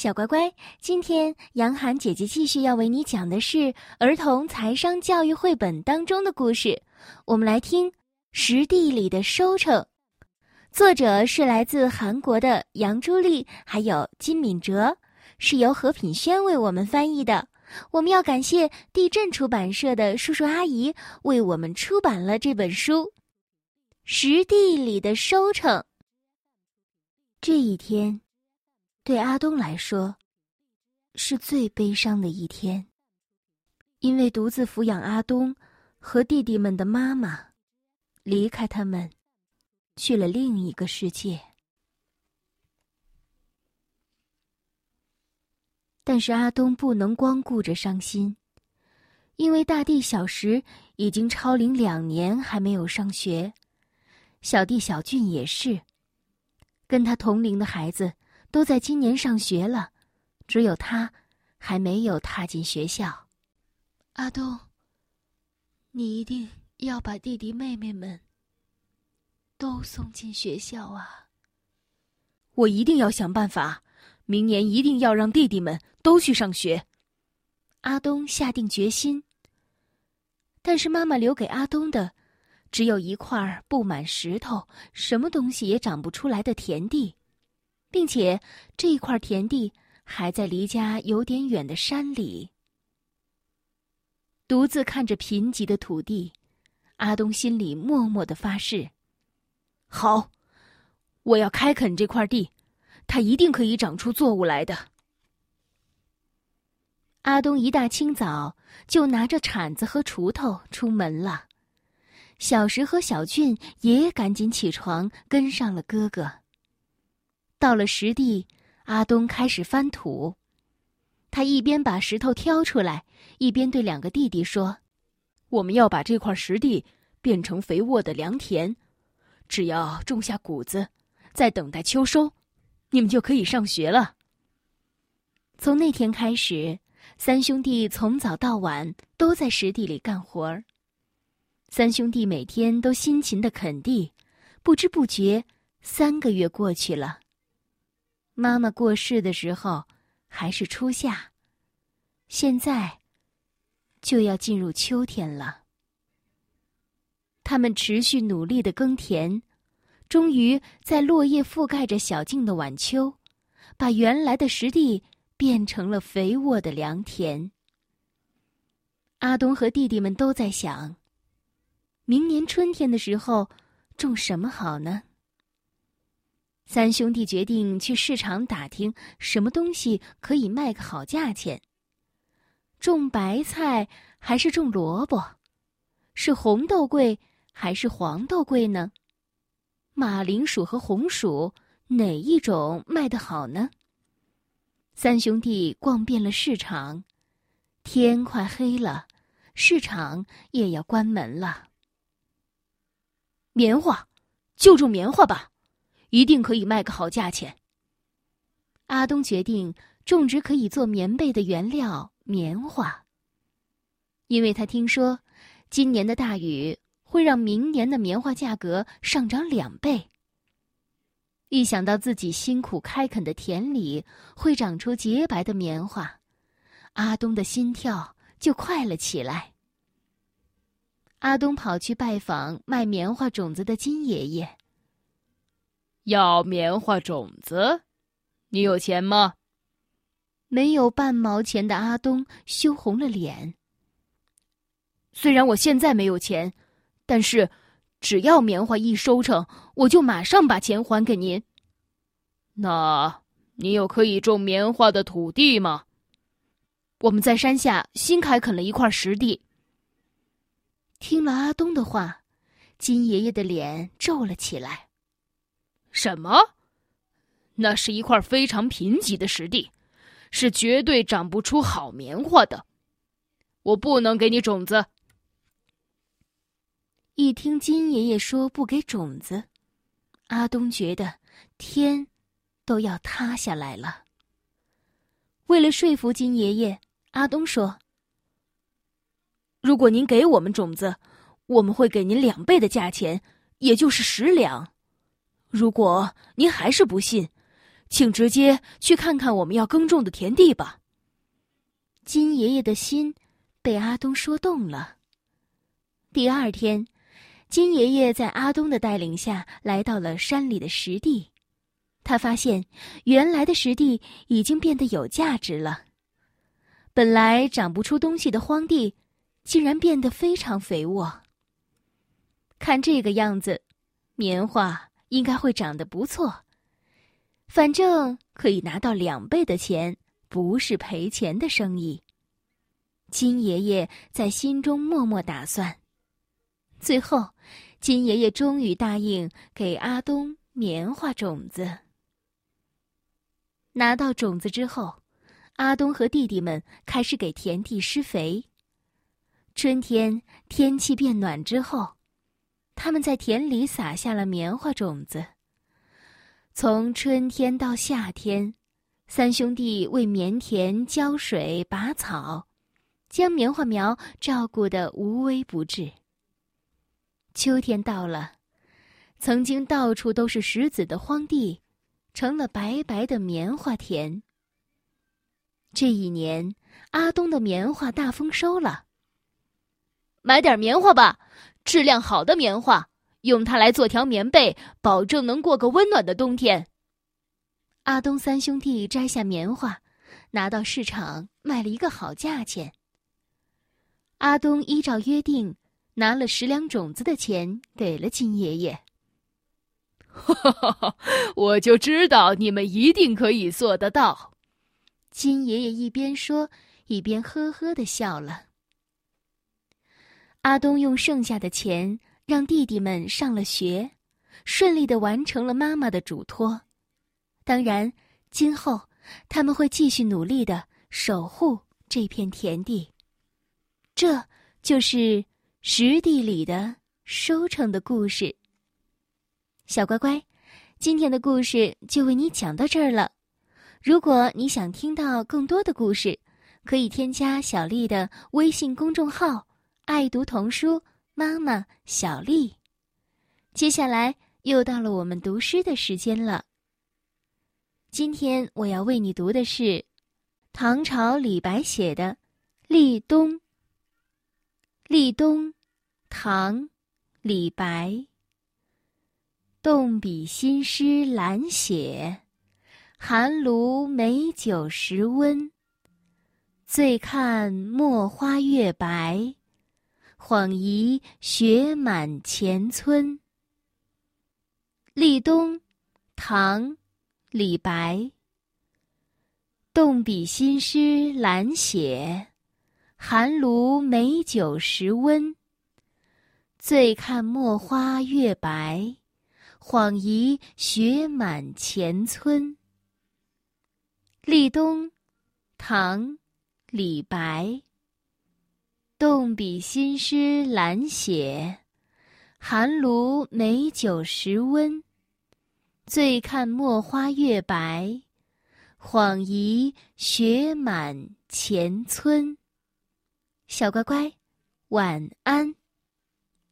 小乖乖，今天杨涵姐姐继续要为你讲的是儿童财商教育绘本当中的故事。我们来听《实地里的收成》，作者是来自韩国的杨朱丽，还有金敏哲，是由何品轩为我们翻译的。我们要感谢地震出版社的叔叔阿姨为我们出版了这本书，《实地里的收成》。这一天。对阿东来说，是最悲伤的一天。因为独自抚养阿东和弟弟们的妈妈，离开他们，去了另一个世界。但是阿东不能光顾着伤心，因为大弟小石已经超龄两年还没有上学，小弟小俊也是，跟他同龄的孩子。都在今年上学了，只有他还没有踏进学校。阿东，你一定要把弟弟妹妹们都送进学校啊！我一定要想办法，明年一定要让弟弟们都去上学。阿东下定决心。但是妈妈留给阿东的，只有一块布满石头、什么东西也长不出来的田地。并且这块田地还在离家有点远的山里。独自看着贫瘠的土地，阿东心里默默的发誓：“好，我要开垦这块地，它一定可以长出作物来的。”阿东一大清早就拿着铲子和锄头出门了，小石和小俊也赶紧起床跟上了哥哥。到了实地，阿东开始翻土。他一边把石头挑出来，一边对两个弟弟说：“我们要把这块实地变成肥沃的良田，只要种下谷子，再等待秋收，你们就可以上学了。”从那天开始，三兄弟从早到晚都在实地里干活儿。三兄弟每天都辛勤的垦地，不知不觉，三个月过去了。妈妈过世的时候还是初夏，现在就要进入秋天了。他们持续努力的耕田，终于在落叶覆盖着小径的晚秋，把原来的实地变成了肥沃的良田。阿东和弟弟们都在想：明年春天的时候种什么好呢？三兄弟决定去市场打听什么东西可以卖个好价钱。种白菜还是种萝卜？是红豆贵还是黄豆贵呢？马铃薯和红薯哪一种卖得好呢？三兄弟逛遍了市场，天快黑了，市场也要关门了。棉花，就种棉花吧。一定可以卖个好价钱。阿东决定种植可以做棉被的原料棉花，因为他听说今年的大雨会让明年的棉花价格上涨两倍。一想到自己辛苦开垦的田里会长出洁白的棉花，阿东的心跳就快了起来。阿东跑去拜访卖棉花种子的金爷爷。要棉花种子，你有钱吗？没有半毛钱的阿东羞红了脸。虽然我现在没有钱，但是只要棉花一收成，我就马上把钱还给您。那你有可以种棉花的土地吗？我们在山下新开垦了一块实地。听了阿东的话，金爷爷的脸皱了起来。什么？那是一块非常贫瘠的实地，是绝对长不出好棉花的。我不能给你种子。一听金爷爷说不给种子，阿东觉得天都要塌下来了。为了说服金爷爷，阿东说：“如果您给我们种子，我们会给您两倍的价钱，也就是十两。”如果您还是不信，请直接去看看我们要耕种的田地吧。金爷爷的心被阿东说动了。第二天，金爷爷在阿东的带领下来到了山里的实地，他发现原来的实地已经变得有价值了。本来长不出东西的荒地，竟然变得非常肥沃。看这个样子，棉花应该会长得不错。反正可以拿到两倍的钱，不是赔钱的生意。金爷爷在心中默默打算。最后，金爷爷终于答应给阿东棉花种子。拿到种子之后。阿东和弟弟们开始给田地施肥。春天天气变暖之后，他们在田里撒下了棉花种子。从春天到夏天，三兄弟为棉田浇水拔草，将棉花苗照顾得无微不至。秋天到了，曾经到处都是石子的荒地，成了白白的棉花田。这一年，阿东的棉花大丰收了。买点棉花吧，质量好的棉花，用它来做条棉被，保证能过个温暖的冬天。阿东三兄弟摘下棉花，拿到市场卖了一个好价钱。阿东依照约定，拿了十两种子的钱给了金爷爷。哈哈哈哈！我就知道你们一定可以做得到。金爷爷一边说，一边呵呵的笑了。阿东用剩下的钱让弟弟们上了学，顺利的完成了妈妈的嘱托。当然，今后他们会继续努力的守护这片田地。这就是实地里的收成的故事。小乖乖，今天的故事就为你讲到这儿了。如果你想听到更多的故事，可以添加小丽的微信公众号“爱读童书妈妈小丽”。接下来又到了我们读诗的时间了。今天我要为你读的是唐朝李白写的《立冬》。立冬，唐，李白。动笔新诗懒写。寒炉美酒时温，醉看墨花月白，恍疑雪满前村。立冬，唐，李白。动笔新诗懒写，寒炉美酒时温。醉看墨花月白，恍疑雪满前村。立冬，唐，李白。动笔新诗懒写，寒炉美酒时温。醉看墨花月白，恍疑雪满前村。小乖乖，晚安。